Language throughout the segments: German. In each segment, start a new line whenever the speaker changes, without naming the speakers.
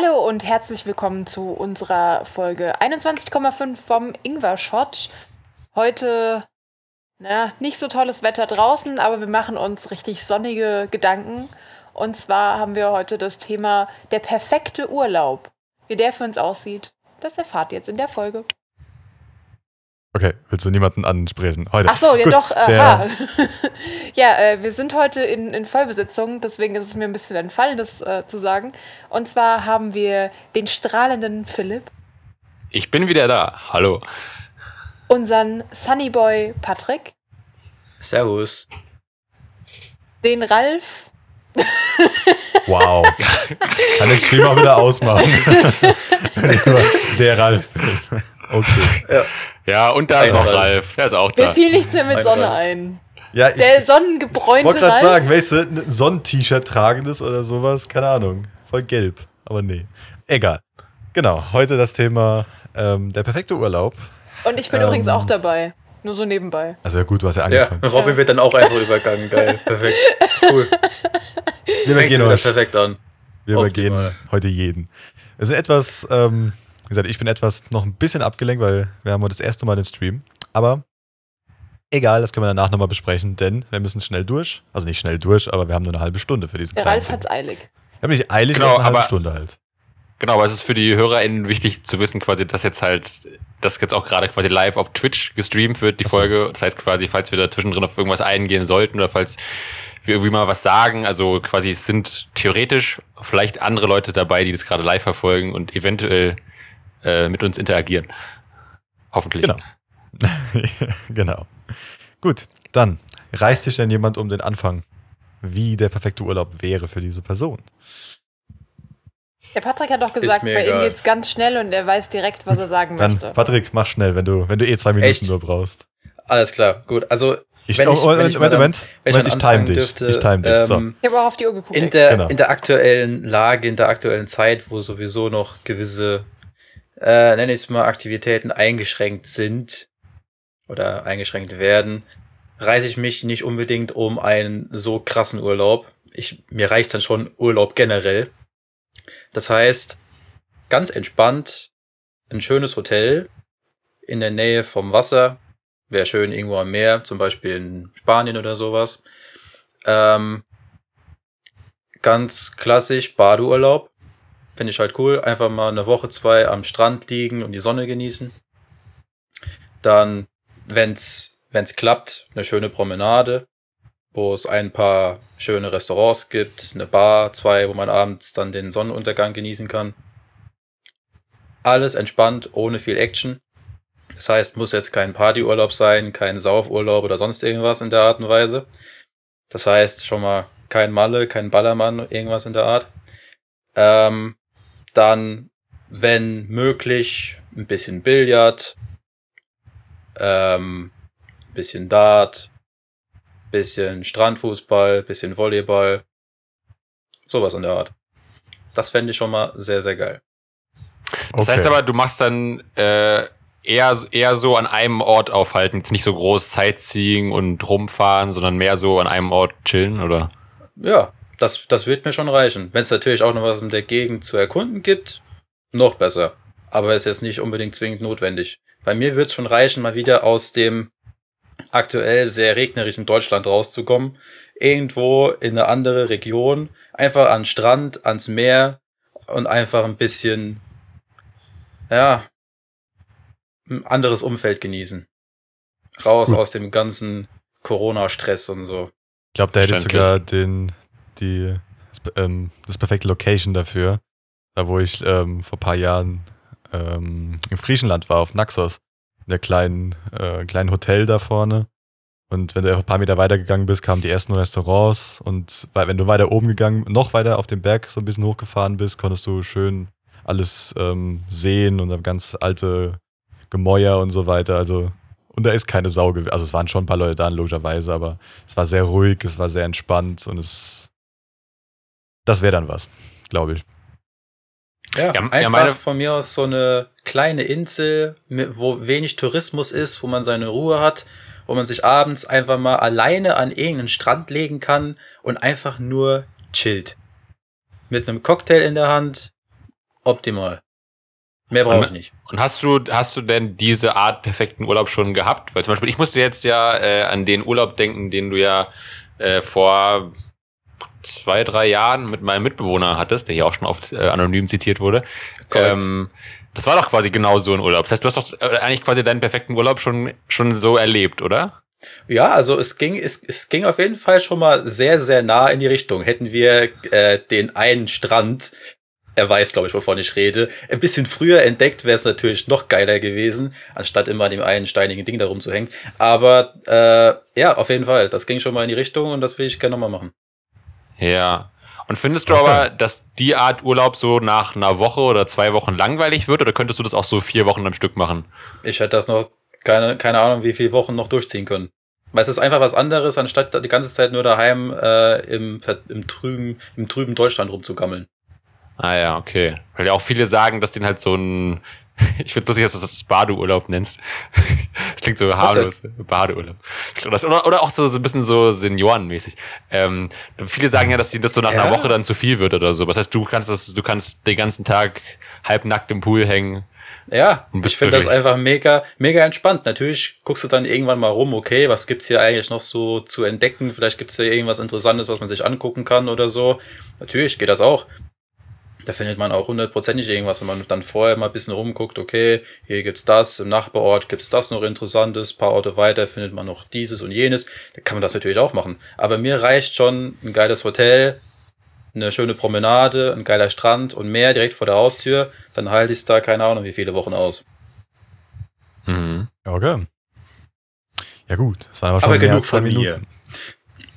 Hallo und herzlich willkommen zu unserer Folge 21,5 vom Ingwer-Shot. Heute, na, nicht so tolles Wetter draußen, aber wir machen uns richtig sonnige Gedanken. Und zwar haben wir heute das Thema der perfekte Urlaub. Wie der für uns aussieht, das erfahrt ihr jetzt in der Folge.
Okay, willst du niemanden ansprechen? Heute.
Ach so, ja
Gut,
doch. Äh,
der-
ah. ja, äh, wir sind heute in, in Vollbesitzung, deswegen ist es mir ein bisschen entfallen, das äh, zu sagen. Und zwar haben wir den strahlenden Philipp,
Ich bin wieder da. Hallo.
unseren Sunnyboy Patrick,
Servus.
den Ralf
Wow. Kann den Stream auch wieder ausmachen. Ich der Ralf bin. Okay.
Ja, und da ist noch
Ralf.
Ralf. Der ist auch
Mir
da.
fiel nichts mehr mit Sonne
Ralf.
ein.
Ja, ich
Der sonnengebräunte
wollte gerade sagen, weißt du, ein Sonn-T-Shirt tragendes oder sowas, keine Ahnung. Voll gelb. Aber nee. Egal. Genau, heute das Thema ähm, der perfekte Urlaub.
Und ich bin
Ähm.
übrigens auch dabei. Nur so nebenbei.
Also ja gut, du hast ja
Ja,
angefangen.
Robin wird dann auch einfach übergangen. Geil, perfekt. Cool.
wir übergehen euch.
perfekt an.
Wir übergehen heute jeden. Wir sind etwas, ähm, wie gesagt, ich bin etwas noch ein bisschen abgelenkt, weil wir haben heute das erste Mal den Stream. Aber egal, das können wir danach nochmal besprechen, denn wir müssen schnell durch. Also nicht schnell durch, aber wir haben nur eine halbe Stunde für diesen
Der Ralf hat's eilig.
Wir haben nicht eilig,
Genau,
ist eine halbe
aber-
Stunde halt.
Genau, aber es ist für die HörerInnen wichtig zu wissen, quasi, dass jetzt halt, dass jetzt auch gerade quasi live auf Twitch gestreamt wird, die
so.
Folge. Das heißt quasi, falls wir da zwischendrin auf irgendwas eingehen sollten oder falls wir irgendwie mal was sagen, also quasi es sind theoretisch vielleicht andere Leute dabei, die das gerade live verfolgen und eventuell äh, mit uns interagieren. Hoffentlich.
Genau. genau. Gut, dann reißt sich denn jemand um den Anfang, wie der perfekte Urlaub wäre für diese Person?
Der Patrick hat doch gesagt, bei ihm
egal.
geht's ganz schnell und er weiß direkt, was er sagen
Dann,
möchte.
Patrick, mach schnell, wenn du, wenn du eh zwei Minuten
Echt?
nur brauchst.
Alles klar, gut. Also,
Ich,
Wenn
oh,
ich-
oh,
wenn
Moment,
ich dann-
Moment,
wenn ich
Moment,
dann
ich time dich.
dürfte,
ich time dich. so.
ähm,
ich habe auch auf die Uhr geguckt.
in, der,
Genau.
in der aktuellen Lage, in der aktuellen Zeit, wo sowieso noch gewisse, äh, nenne ich es mal, Aktivitäten eingeschränkt sind oder eingeschränkt werden, reise ich mich nicht unbedingt um einen so krassen Urlaub. Ich, mir reicht dann schon Urlaub generell. Das heißt, ganz entspannt, ein schönes Hotel in der Nähe vom Wasser. Wäre schön irgendwo am Meer, zum Beispiel in Spanien oder sowas. Ähm, ganz klassisch Badeurlaub. Finde ich halt cool. Einfach mal eine Woche, zwei am Strand liegen und die Sonne genießen. Dann, wenn's, wenn's klappt, eine schöne Promenade, wo es ein paar schöne Restaurants gibt, eine Bar, zwei, wo man abends dann den Sonnenuntergang genießen kann. Alles entspannt, ohne viel Action. Das heißt, muss jetzt kein Partyurlaub sein, kein Saufurlaub oder sonst irgendwas in der Art und Weise. Das heißt, schon mal kein Malle, kein Ballermann, irgendwas in der Art. Ähm, dann, wenn möglich, ein bisschen Billard, ähm, bisschen Dart, bisschen Strandfußball, bisschen Volleyball, sowas in der Art. Das fände ich schon mal sehr, sehr geil.
Das heißt aber, du machst dann äh, eher, eher so an einem Ort aufhalten, jetzt nicht so groß Sightseeing und rumfahren, sondern mehr so an einem Ort chillen, oder?
Ja, das, das wird mir schon reichen. Wenn es natürlich auch noch was in der Gegend zu erkunden gibt, noch besser. Aber ist jetzt nicht unbedingt zwingend notwendig. Bei mir wird es schon reichen, mal wieder aus dem aktuell sehr regnerischen Deutschland rauszukommen. Irgendwo in eine andere Region, einfach an den Strand, ans Meer und einfach ein bisschen, ja, ein anderes Umfeld genießen. Raus
Gut.
aus dem ganzen Corona-Stress und so.
Ich glaube, da hätte ich
Verständlich.
sogar den, die, das, ähm, das perfekte Location dafür. Da, wo ich ähm, vor ein paar Jahren ähm, in Griechenland war, auf Naxos. In der kleinen, äh, kleinen Hotel da vorne. Und wenn du ein paar Meter weitergegangen bist, kamen die ersten Restaurants. Und wenn du weiter oben gegangen, noch weiter auf den Berg so ein bisschen hochgefahren bist, konntest du schön alles ähm, sehen und ganz alte Gemäuer und so weiter. Also, und da ist keine Sau gewesen. Also es waren schon ein paar Leute da, logischerweise, aber es war sehr ruhig, es war sehr entspannt und es. Das wäre dann was, glaube ich.
Ja,
Ja, ja,
einfach
meine-
von mir aus so eine kleine Insel, wo wenig Tourismus ist, wo man seine Ruhe hat, wo man sich abends einfach mal alleine an irgendeinen Strand legen kann und einfach nur chillt. Mit einem Cocktail in der Hand, optimal. Mehr brauche ich nicht.
Und hast du, hast du denn diese Art perfekten Urlaub schon gehabt? Weil zum Beispiel, ich musste jetzt ja äh, an den Urlaub denken, den du ja äh, vor zwei, drei Jahren mit meinem Mitbewohner hattest, der hier auch schon oft äh, anonym zitiert wurde. Ähm, das war doch quasi genau so ein Urlaub. Das heißt, du hast doch äh, eigentlich quasi deinen perfekten Urlaub schon, schon so erlebt, oder?
Ja, also es ging, es, es ging auf jeden Fall schon mal sehr, sehr nah in die Richtung. Hätten wir äh, den einen Strand, er weiß, glaube ich, wovon ich rede, ein bisschen früher entdeckt, wäre es natürlich noch geiler gewesen, anstatt immer an dem einen steinigen Ding da rumzuhängen. Aber äh, ja, auf jeden Fall, das ging schon mal in die Richtung und das will ich gerne nochmal machen.
Ja. Und findest du aber, dass die Art Urlaub so nach einer Woche oder zwei Wochen langweilig wird oder könntest du das auch so vier Wochen am Stück machen?
Ich hätte das noch keine, keine Ahnung, wie viele Wochen noch durchziehen können. Weil es ist einfach was anderes, anstatt da die ganze Zeit nur daheim äh, im, im, trüben, im trüben Deutschland rumzugammeln.
Ah ja, okay. Weil ja auch viele sagen, dass den halt so ein, ich finde lustig, dass du das Badeurlaub nennst. Das klingt so harmlos. Badeurlaub. Oder, oder auch so, so ein bisschen so seniorenmäßig. Ähm, viele sagen ja, dass das so nach einer
Ja.
Woche dann zu viel wird oder so. Das heißt, du kannst das, du kannst den ganzen Tag halbnackt im Pool hängen.
Ja, ich finde das einfach mega, mega entspannt. Natürlich guckst du dann irgendwann mal rum, okay, was gibt's hier eigentlich noch so zu entdecken? Vielleicht gibt's hier irgendwas Interessantes, was man sich angucken kann oder so. Natürlich geht das auch. Da findet man auch hundertprozentig irgendwas, wenn man dann vorher mal ein bisschen rumguckt, okay, hier gibt's das, im Nachbarort gibt's das noch Interessantes, paar Orte weiter findet man noch dieses und jenes. Da kann man das natürlich auch machen. Aber mir reicht schon ein geiles Hotel, eine schöne Promenade, ein geiler Strand und mehr direkt vor der Haustür, dann halte ich da keine Ahnung wie viele Wochen aus.
Mhm.
Okay. Ja, gut. Das waren aber schon
Aber
mehr
genug
als zwei
von mir.
Minuten.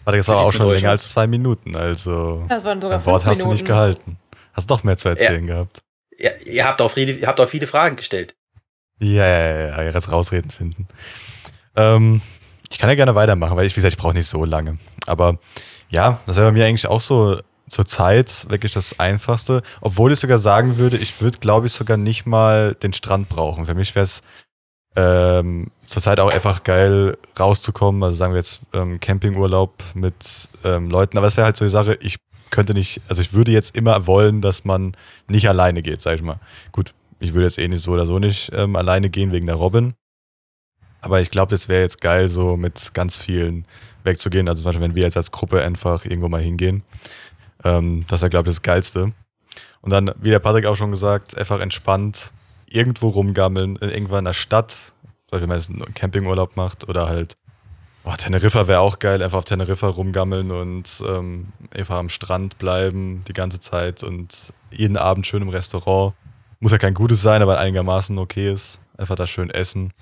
Warte, das war auch schon länger als zwei Minuten. Also,
Das waren sogar
dein Wort hast du nicht
Minuten.
gehalten. Hast doch mehr zu erzählen gehabt.
Ja, ihr habt auch viele, ihr habt auch viele Fragen gestellt.
Ja, ja, ja, ja, jetzt rausreden finden. Ähm, ich kann ja gerne weitermachen, weil ich, wie gesagt, ich brauche nicht so lange. Aber ja, das wäre bei mir eigentlich auch so zur Zeit wirklich das Einfachste. Obwohl ich sogar sagen würde, ich würde, glaube ich, sogar nicht mal den Strand brauchen. Für mich wäre es ähm, zurzeit auch einfach geil rauszukommen. Also sagen wir jetzt ähm, Campingurlaub mit ähm, Leuten. Aber es wäre halt so die Sache, ich könnte nicht, also ich würde jetzt immer wollen, dass man nicht alleine geht, sag ich mal. Gut, ich würde jetzt eh nicht so oder so nicht ähm, alleine gehen wegen der Robin. Aber ich glaube, das wäre jetzt geil, so mit ganz vielen wegzugehen. Also zum Beispiel, wenn wir jetzt als Gruppe einfach irgendwo mal hingehen. Ähm, das wäre, glaube ich, das Geilste. Und dann, wie der Patrick auch schon gesagt, einfach entspannt irgendwo rumgammeln, irgendwann in der Stadt. Zum wenn man jetzt einen Campingurlaub macht oder halt, boah, Teneriffa wäre auch geil, einfach auf Teneriffa rumgammeln und ähm, einfach am Strand bleiben die ganze Zeit und jeden Abend schön im Restaurant. Muss ja kein gutes sein, aber einigermaßen okay ist. Einfach da schön essen.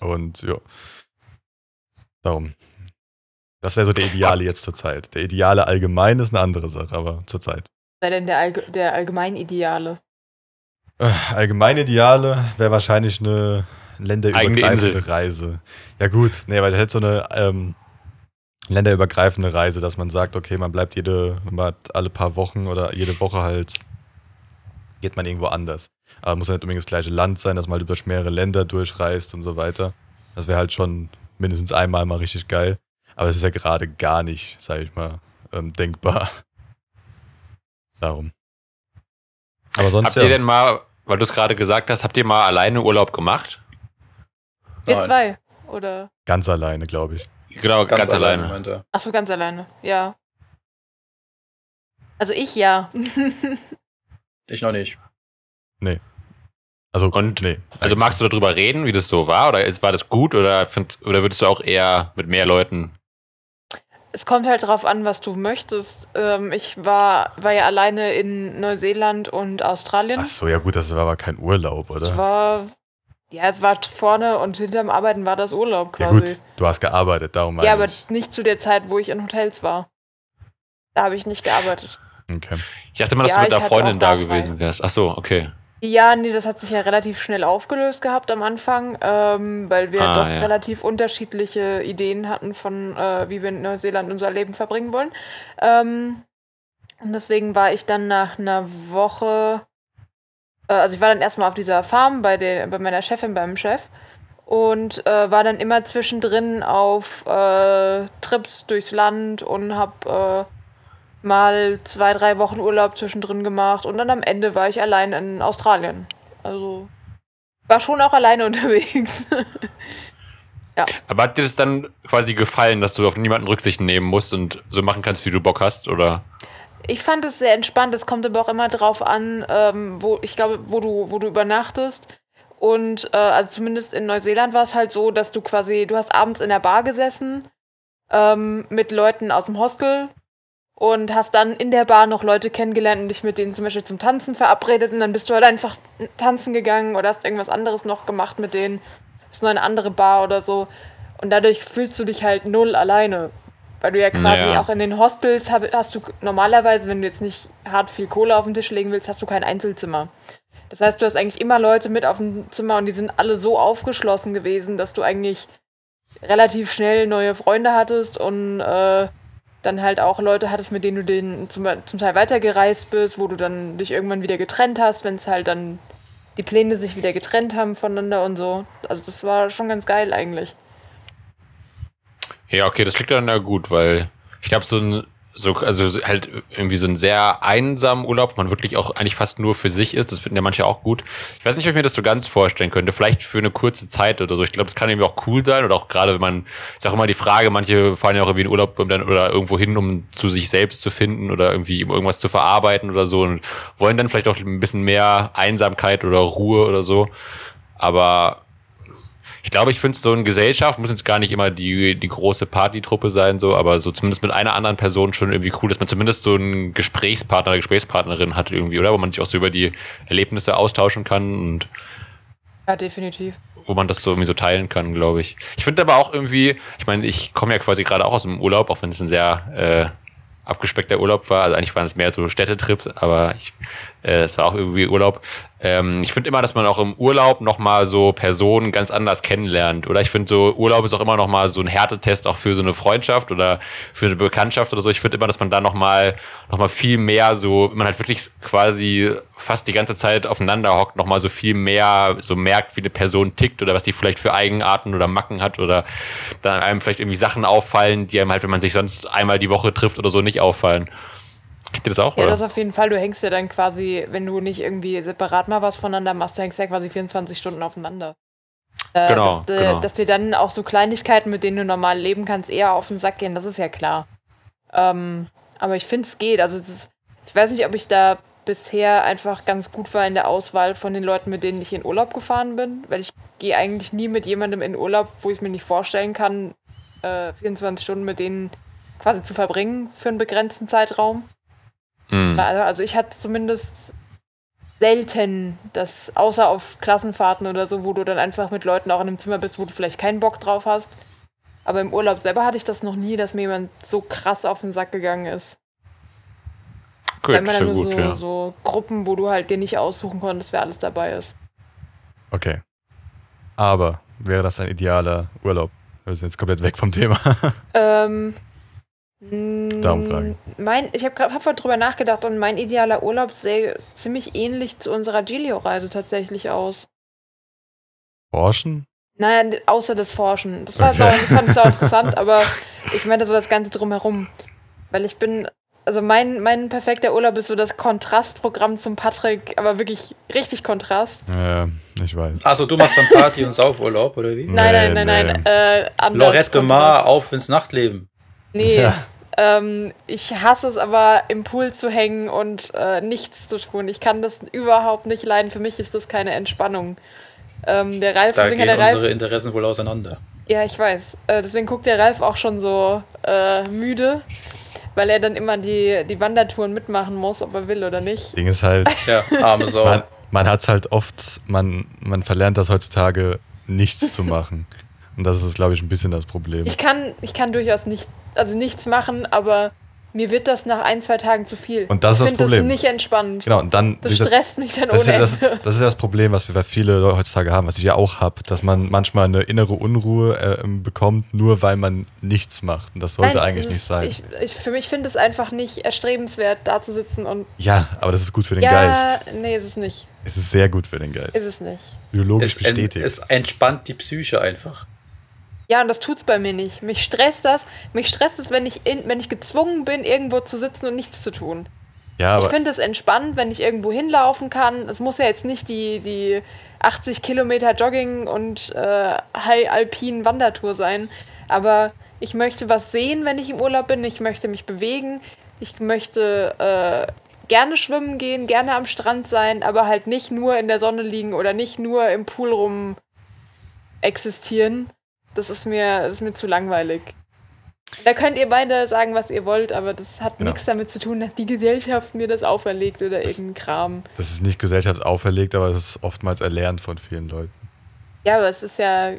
Und ja. Darum. Das wäre so der Ideale jetzt zur Zeit. Der Ideale allgemein ist eine andere Sache, aber zur Zeit.
Sei denn der, Allge der Allgemeinideale.
Äh, Allgemeine Ideale wäre wahrscheinlich eine länderübergreifende. Reise. Ja gut, nee, weil das hätte so eine ähm, länderübergreifende Reise, dass man sagt, okay, man bleibt jede, man alle paar Wochen oder jede Woche halt, geht man irgendwo anders. Aber muss ja nicht unbedingt das gleiche Land sein, dass man halt durch mehrere Länder durchreist und so weiter. Das wäre halt schon mindestens einmal mal richtig geil. Aber es ist ja gerade gar nicht, sage ich mal, ähm, denkbar. Darum. Aber sonst
Habt
ja.
ihr denn mal, weil du es gerade gesagt hast, habt ihr mal alleine Urlaub gemacht?
Wir zwei. Oder.
Ganz alleine, glaube ich.
Genau, ganz, alleine.
meint er.
Achso, ganz alleine. Ja. Also ich ja.
Ich noch nicht.
Also,
Und-
nee.
Also magst du darüber reden, wie das so war? Oder ist, war das gut? Oder, find, oder würdest du auch eher mit mehr Leuten?
es kommt halt drauf an, was du möchtest. Ähm, ich war, war ja alleine in Neuseeland und Australien.
Ach so, ja gut, das war aber kein Urlaub,
Das
oder?
war. Ja, es war vorne und hinterm Arbeiten war das Urlaub
Ja
quasi.
gut, du hast gearbeitet, darum
Ja, aber
ich.
nicht zu der Zeit, wo ich in Hotels war. Da habe ich nicht gearbeitet.
Okay.
Ich dachte mal, dass
Ja,
du mit einer Freundin da
da frei.
gewesen wärst. Ach so, okay.
Ja, nee, das hat sich ja relativ schnell aufgelöst gehabt am Anfang, ähm, weil wir
Ah,
doch
ja.
relativ unterschiedliche Ideen hatten von, äh, wie wir in Neuseeland unser Leben verbringen wollen. Ähm, und deswegen war ich dann nach einer Woche, also ich war dann erstmal auf dieser Farm bei, der, bei meiner Chefin, beim Chef und äh, war dann immer zwischendrin auf äh, Trips durchs Land und hab äh, mal zwei, drei Wochen Urlaub zwischendrin gemacht und dann am Ende war ich allein in Australien. Also war schon auch alleine unterwegs.
Aber hat dir das dann quasi gefallen, dass du auf niemanden Rücksicht nehmen musst und so machen kannst, wie du Bock hast? Oder?
Ich fand es sehr entspannt. Es kommt aber auch immer drauf an, ähm, wo ich glaube, wo du, wo du übernachtest. Und äh, also zumindest in Neuseeland war es halt so, dass du quasi, du hast abends in der Bar gesessen ähm, mit Leuten aus dem Hostel und hast dann in der Bar noch Leute kennengelernt und dich mit denen zum Beispiel zum Tanzen verabredet und dann bist du halt einfach tanzen gegangen oder hast irgendwas anderes noch gemacht mit denen, bist nur in eine andere Bar oder so und dadurch fühlst du dich halt null alleine, weil du ja quasi
Naja.
auch in den Hostels hast du normalerweise, wenn du jetzt nicht hart viel Kohle auf den Tisch legen willst, hast du kein Einzelzimmer. Das heißt, du hast eigentlich immer Leute mit auf dem Zimmer und die sind alle so aufgeschlossen gewesen, dass du eigentlich relativ schnell neue Freunde hattest und äh, dann halt auch Leute hattest, mit denen du den zum, zum Teil weitergereist bist, wo du dann dich irgendwann wieder getrennt hast, wenn es halt dann die Pläne sich wieder getrennt haben voneinander und so. Also das war schon ganz geil eigentlich.
Ja, okay, das klingt dann ja gut, weil ich glaube, so ein, so, also halt irgendwie so ein sehr einsamen Urlaub, man wirklich auch eigentlich fast nur für sich ist, das finden ja manche auch gut. Ich weiß nicht, ob ich mir das so ganz vorstellen könnte, vielleicht für eine kurze Zeit oder so. Ich glaube, das kann irgendwie auch cool sein oder auch gerade, wenn man, ist auch immer die Frage, manche fahren ja auch irgendwie in Urlaub um dann, oder irgendwo hin, um zu sich selbst zu finden oder irgendwie um irgendwas zu verarbeiten oder so und wollen dann vielleicht auch ein bisschen mehr Einsamkeit oder Ruhe oder so. Aber ich glaube, ich finde so in Gesellschaft muss jetzt gar nicht immer die, die große Partytruppe sein, so, aber so zumindest mit einer anderen Person schon irgendwie cool, dass man zumindest so einen Gesprächspartner oder Gesprächspartnerin hat irgendwie, oder? Wo man sich auch so über die Erlebnisse austauschen kann und
Ja, definitiv.
wo man das so irgendwie so teilen kann, glaube ich. Ich finde aber auch irgendwie, ich meine, ich komme ja quasi gerade auch aus dem Urlaub, auch wenn es ein sehr äh, abgespeckter Urlaub war. Also eigentlich waren es mehr so Städtetrips, aber ich, es war auch irgendwie Urlaub. Ähm, ich finde immer, dass man auch im Urlaub nochmal so Personen ganz anders kennenlernt. Oder ich finde so, Urlaub ist auch immer nochmal so ein Härtetest auch für so eine Freundschaft oder für eine Bekanntschaft oder so. Ich finde immer, dass man da nochmal noch mal viel mehr so, man halt wirklich quasi fast die ganze Zeit aufeinander hockt, nochmal so viel mehr so merkt, wie eine Person tickt oder was die vielleicht für Eigenarten oder Macken hat oder dann einem vielleicht irgendwie Sachen auffallen, die einem halt, wenn man sich sonst einmal die Woche trifft oder so, nicht auffallen. Kennt ihr das auch?
Ja,
oder?
das auf jeden Fall. Du hängst ja dann quasi, wenn du nicht irgendwie separat mal was voneinander machst, du hängst ja quasi 24 Stunden aufeinander. Äh,
Genau,
dass, äh,
genau.
dass dir dann auch so Kleinigkeiten, mit denen du normal leben kannst, eher auf den Sack gehen, das ist ja klar. Ähm, aber ich finde, es geht. Also, ist, ich weiß nicht, ob ich da bisher einfach ganz gut war in der Auswahl von den Leuten, mit denen ich in Urlaub gefahren bin, weil ich gehe eigentlich nie mit jemandem in Urlaub, wo ich mir nicht vorstellen kann, äh, 24 Stunden mit denen quasi zu verbringen für einen begrenzten Zeitraum.
Hm.
Also, also ich hatte zumindest selten das, außer auf Klassenfahrten oder so, wo du dann einfach mit Leuten auch in einem Zimmer bist, wo du vielleicht keinen Bock drauf hast. Aber im Urlaub selber hatte ich das noch nie, dass mir jemand so krass auf den Sack gegangen ist.
Gut,
Wenn man dann nur
gut,
so,
ja.
so Gruppen, wo du halt dir nicht aussuchen konntest, wer alles dabei ist.
Okay. Aber wäre das ein idealer Urlaub? Wir sind jetzt komplett weg vom Thema.
Ähm,
Darum fragen.
Mein, ich habe hab vorhin drüber nachgedacht und mein idealer Urlaub sähe ziemlich ähnlich zu unserer Gilio-Reise tatsächlich aus.
Forschen?
Naja, außer das Forschen. Das, war
Okay.
sau, das fand ich sau interessant, aber ich meine so das Ganze drumherum. Weil ich bin, also mein, mein perfekter Urlaub ist so das Kontrastprogramm zum Patrick, aber wirklich richtig Kontrast.
Äh, ich weiß.
Also du machst dann Party und Saufurlaub, oder wie?
Nein, nein, nein, nein.
nee.
Äh,
Lorette Mar auf ins Nachtleben.
Nee.
Ja.
Ähm, ich hasse es aber, im Pool zu hängen und äh, nichts zu tun. Ich kann das überhaupt nicht leiden. Für mich ist das keine Entspannung. Ähm, der Ralf,
Da
deswegen
gehen
der Ralf
unsere Interessen wohl auseinander.
Ja, ich weiß. Äh, deswegen guckt der Ralf auch schon so äh, müde, weil er dann immer die, die Wandertouren mitmachen muss, ob er will oder nicht.
Ding ist halt,
Ja, arme Sau.
man, man hat es halt oft, man, man verlernt das heutzutage, nichts zu machen. Und das ist, glaube ich, ein bisschen das Problem.
Ich kann, ich kann durchaus nicht, also nichts machen, aber mir wird das nach ein, zwei Tagen zu viel.
Und das
ich
ist das
finde das
Problem.
nicht entspannt.
Genau, und dann.
Das stresst mich dann
das, ist
ohne
ja, das, das ist ja das Problem, was wir bei viele Leute heutzutage haben, was ich ja auch habe, dass man manchmal eine innere Unruhe äh, bekommt, nur weil man nichts macht. Und das sollte
Nein,
eigentlich nicht
ist-
sein.
Ich, ich, für mich finde es einfach nicht erstrebenswert, da zu sitzen und.
ja, aber das ist gut für den
ja,
Geist.
nee, ist es nicht.
Es ist sehr gut für den Geist.
Ist es nicht.
Biologisch
Es, en,
bestätigt.
es entspannt die Psyche einfach.
Ja, und das tut's bei mir nicht. Mich stresst das. Mich stresst es, wenn ich, in, wenn ich gezwungen bin, irgendwo zu sitzen und nichts zu tun.
ja,
ich finde es entspannt, wenn ich irgendwo hinlaufen kann. Es muss ja jetzt nicht die, die 80 Kilometer Jogging und äh, High-Alpin Wandertour sein. Aber ich möchte was sehen, wenn ich im Urlaub bin. Ich möchte mich bewegen. Ich möchte äh, gerne schwimmen gehen, gerne am Strand sein, aber halt nicht nur in der Sonne liegen oder nicht nur im Pool rum existieren. Das ist mir, das ist mir zu langweilig. Da könnt ihr beide sagen, was ihr wollt, aber das hat
Genau.
nichts damit zu tun, dass die Gesellschaft mir das auferlegt oder
Das-
irgendein Kram.
das ist nicht Gesellschaft auferlegt, aber es ist oftmals erlernt von vielen Leuten.
Ja, aber es ist ja.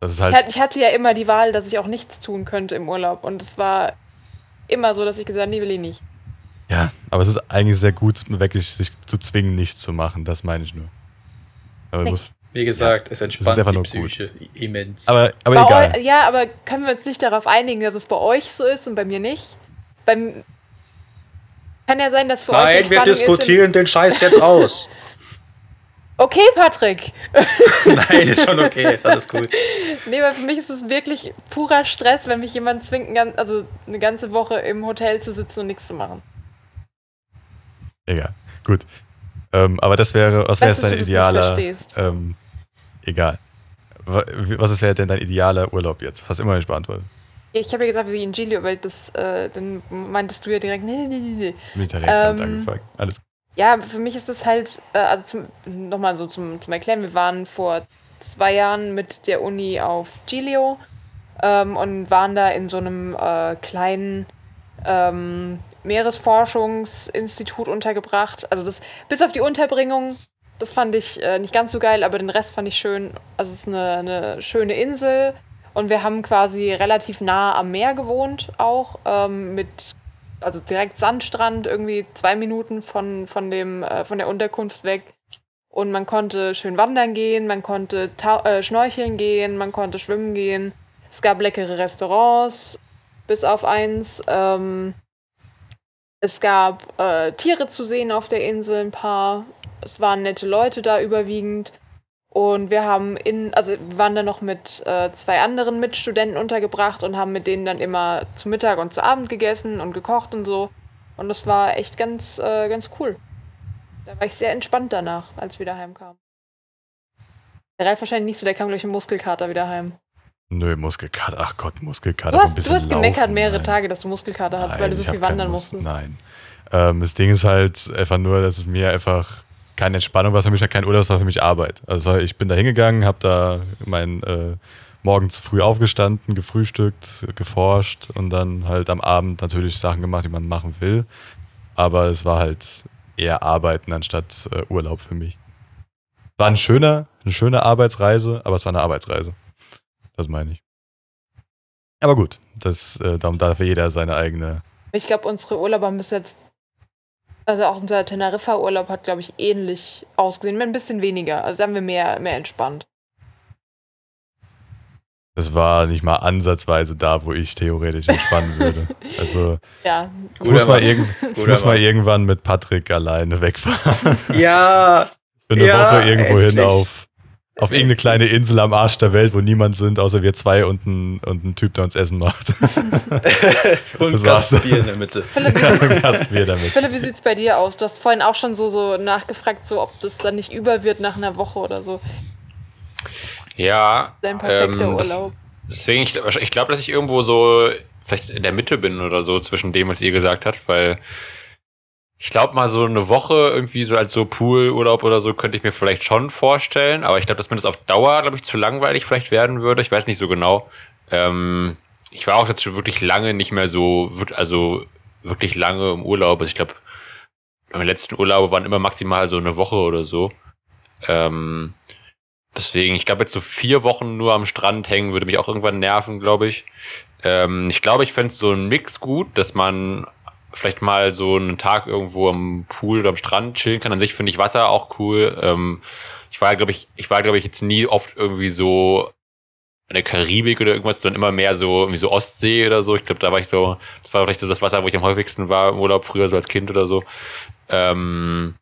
Das ist
Ich
halt,
hatte- Ich hatte ja immer die Wahl, dass ich auch nichts tun könnte im Urlaub. Und es war immer so, dass ich gesagt habe, nee, will ich nicht.
ja, aber es ist eigentlich sehr gut, wirklich sich zu zwingen, nichts zu machen. Das meine ich nur. Aber,
Nee.
muss,
Wie gesagt, es entspannt die
nur gut.
Psyche immens.
aber, aber
Bei
egal.
eu- ja, aber können wir uns nicht darauf einigen, dass es bei euch so ist und bei mir nicht? Beim kann ja sein, dass für euch
Nein, wir diskutieren den Scheiß jetzt aus.
Okay, Patrick.
Nein, ist schon okay, ist alles gut.
Nee, weil für mich ist es wirklich purer Stress, wenn mich jemand zwingt, also eine ganze Woche im Hotel zu sitzen und nichts zu machen.
Egal. Gut. Ähm, aber das wäre, was wäre
Weiß,
jetzt dein
du das nicht
idealer.
verstehst.
Ähm, egal. Wa- Was wäre denn dein idealer Urlaub jetzt? Das hast du immer nicht beantwortet.
Ich habe ja gesagt, wie in Giglio, weil das, äh, dann meintest du ja direkt, nee, nee, nee, nee.
Bin ich direkt
Ähm,
angefangen. Alles
Ja, für mich ist das halt, äh, also nochmal so zum, zum Erklären, wir waren vor zwei Jahren mit der Uni auf Giglio ähm, und waren da in so einem äh, kleinen ähm, Meeresforschungsinstitut untergebracht. Also das, bis auf die Unterbringung, das fand ich äh, nicht ganz so geil, aber den Rest fand ich schön. Also es ist eine, eine schöne Insel und wir haben quasi relativ nah am Meer gewohnt auch, ähm, mit also direkt Sandstrand, irgendwie zwei Minuten von, von, dem, äh, von der Unterkunft weg. Und man konnte schön wandern gehen, man konnte äh, schnorcheln gehen, man konnte schwimmen gehen. Es gab leckere Restaurants, bis auf eins. Ähm, es gab äh, Tiere zu sehen auf der Insel, ein paar. Es waren nette Leute da überwiegend. Und wir haben in, also wir waren da noch mit äh, zwei anderen Mitstudenten untergebracht und haben mit denen dann immer zu Mittag und zu Abend gegessen und gekocht und so. Und das war echt ganz, äh, ganz cool. Da war ich sehr entspannt danach, als wir wieder heimkamen. Der Ralf wahrscheinlich nicht so, der kam gleich im Muskelkater wieder heim.
Nö, Muskelkater. Ach Gott, Muskelkater.
Du hast, du hast gemeckert
laufen,
mehrere
nein.
Tage, dass du Muskelkater hast, weil
Nein,
du so viel wandern
Mus-
musstest.
Nein. Ähm, das Ding ist halt einfach nur, dass es mir einfach keine Entspannung war für mich, kein Urlaub, das war für mich Arbeit. Also ich bin da hingegangen, habe da mein äh, morgens früh aufgestanden, gefrühstückt, geforscht und dann halt am Abend natürlich Sachen gemacht, die man machen will. Aber es war halt eher Arbeiten anstatt äh, Urlaub für mich. War ein schöner, eine schöne Arbeitsreise, aber es war eine Arbeitsreise. Das meine ich. Aber gut, das, äh, darum darf jeder seine eigene
Ich glaube, unsere Urlaube haben bis jetzt, also auch unser Teneriffa-Urlaub hat, glaube ich, ähnlich ausgesehen. Ein bisschen weniger. Also haben wir mehr, mehr entspannt.
Es war nicht mal ansatzweise da, wo ich theoretisch entspannen würde. Also
Ja,
ich
Guter
muss, mal,
Mann.
irgend, muss mal irgendwann mit Patrick alleine wegfahren.
Ja,
Für eine
Ja,
Woche irgendwo hin auf, auf irgendeine kleine Insel am Arsch der Welt, wo niemand sind, außer wir zwei und ein, und ein Typ, der uns Essen macht.
und
Das war's.
Gastbier in der Mitte.
Philipp, wie
damit.
Philipp, wie sieht's bei dir aus? Du hast vorhin auch schon so, so nachgefragt, so ob das dann nicht über wird nach einer Woche oder so.
Ja.
Dein perfekter
ähm, das-
Urlaub.
Deswegen, ich, ich glaube, dass ich irgendwo so vielleicht in der Mitte bin oder so zwischen dem, was ihr gesagt habt, weil ich glaube mal so eine Woche irgendwie so als so Poolurlaub oder so könnte ich mir vielleicht schon vorstellen, aber ich glaube, dass mir das auf Dauer, glaube ich, zu langweilig vielleicht werden würde. Ich weiß nicht so genau. Ähm, ich war auch jetzt schon wirklich lange nicht mehr so, also wirklich lange im Urlaub. Also ich glaube, meine letzten Urlaube waren immer maximal so eine Woche oder so. Ähm, deswegen, ich glaube, jetzt so vier Wochen nur am Strand hängen würde mich auch irgendwann nerven, glaube ich. Ähm, ich glaube, ich fände so einen Mix gut, dass man vielleicht mal so einen Tag irgendwo am Pool oder am Strand chillen kann. An sich finde ich Wasser auch cool. Ähm, ich war, glaube ich, ich war, glaube ich, jetzt nie oft irgendwie so in der Karibik oder irgendwas, sondern immer mehr so, irgendwie so Ostsee oder so. Ich glaube, da war ich so, das war vielleicht so das Wasser, wo ich am häufigsten war im Urlaub, früher so als Kind oder so. Ähm,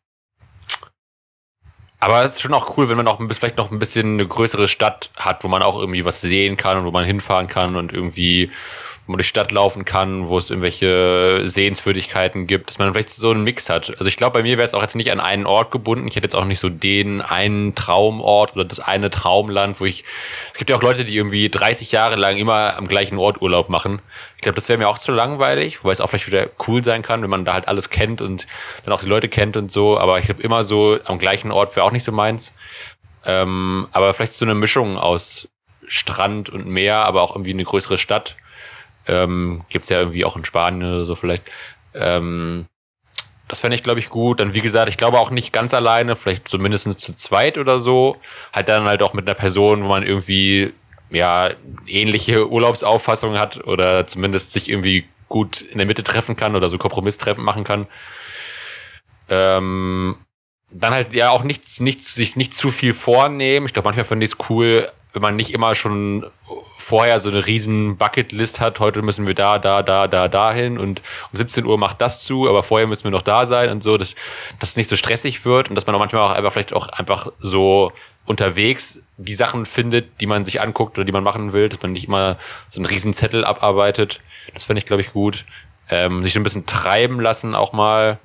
aber es ist schon auch cool, wenn man auch vielleicht noch ein bisschen eine größere Stadt hat, wo man auch irgendwie was sehen kann und wo man hinfahren kann und irgendwie wo man durch die Stadt laufen kann, wo es irgendwelche Sehenswürdigkeiten gibt, dass man vielleicht so einen Mix hat. Also ich glaube, bei mir wäre es auch jetzt nicht an einen Ort gebunden. Ich hätte jetzt auch nicht so den einen Traumort oder das eine Traumland, wo ich. Es gibt ja auch Leute, die irgendwie 30 Jahre lang immer am gleichen Ort Urlaub machen. Ich glaube, das wäre mir auch zu langweilig, wobei es auch vielleicht wieder cool sein kann, wenn man da halt alles kennt und dann auch die Leute kennt und so. Aber ich glaube, immer so am gleichen Ort wäre auch nicht so meins. Ähm, aber vielleicht so eine Mischung aus Strand und Meer, aber auch irgendwie eine größere Stadt. Ähm, Gibt ja irgendwie auch in Spanien oder so vielleicht. Ähm, das fände ich, glaube ich, gut. Dann, wie gesagt, ich glaube auch nicht ganz alleine, vielleicht zumindest zu zweit oder so. Halt dann halt auch mit einer Person, wo man irgendwie ja ähnliche Urlaubsauffassungen hat oder zumindest sich irgendwie gut in der Mitte treffen kann oder so Kompromisstreffen machen kann. Ähm, dann halt ja auch nicht, nicht, sich nicht zu viel vornehmen. Ich glaube, manchmal finde ich es cool, wenn man nicht immer schon vorher so eine riesen Bucketlist hat, heute müssen wir da, da, da, da, da hin und um 17 Uhr macht das zu, aber vorher müssen wir noch da sein und so, dass das nicht so stressig wird und dass man auch manchmal auch einfach vielleicht auch einfach so unterwegs die Sachen findet, die man sich anguckt oder die man machen will, dass man nicht immer so einen riesen Zettel abarbeitet. Das fände ich, glaube ich, gut. Ähm, sich so ein bisschen treiben lassen auch mal.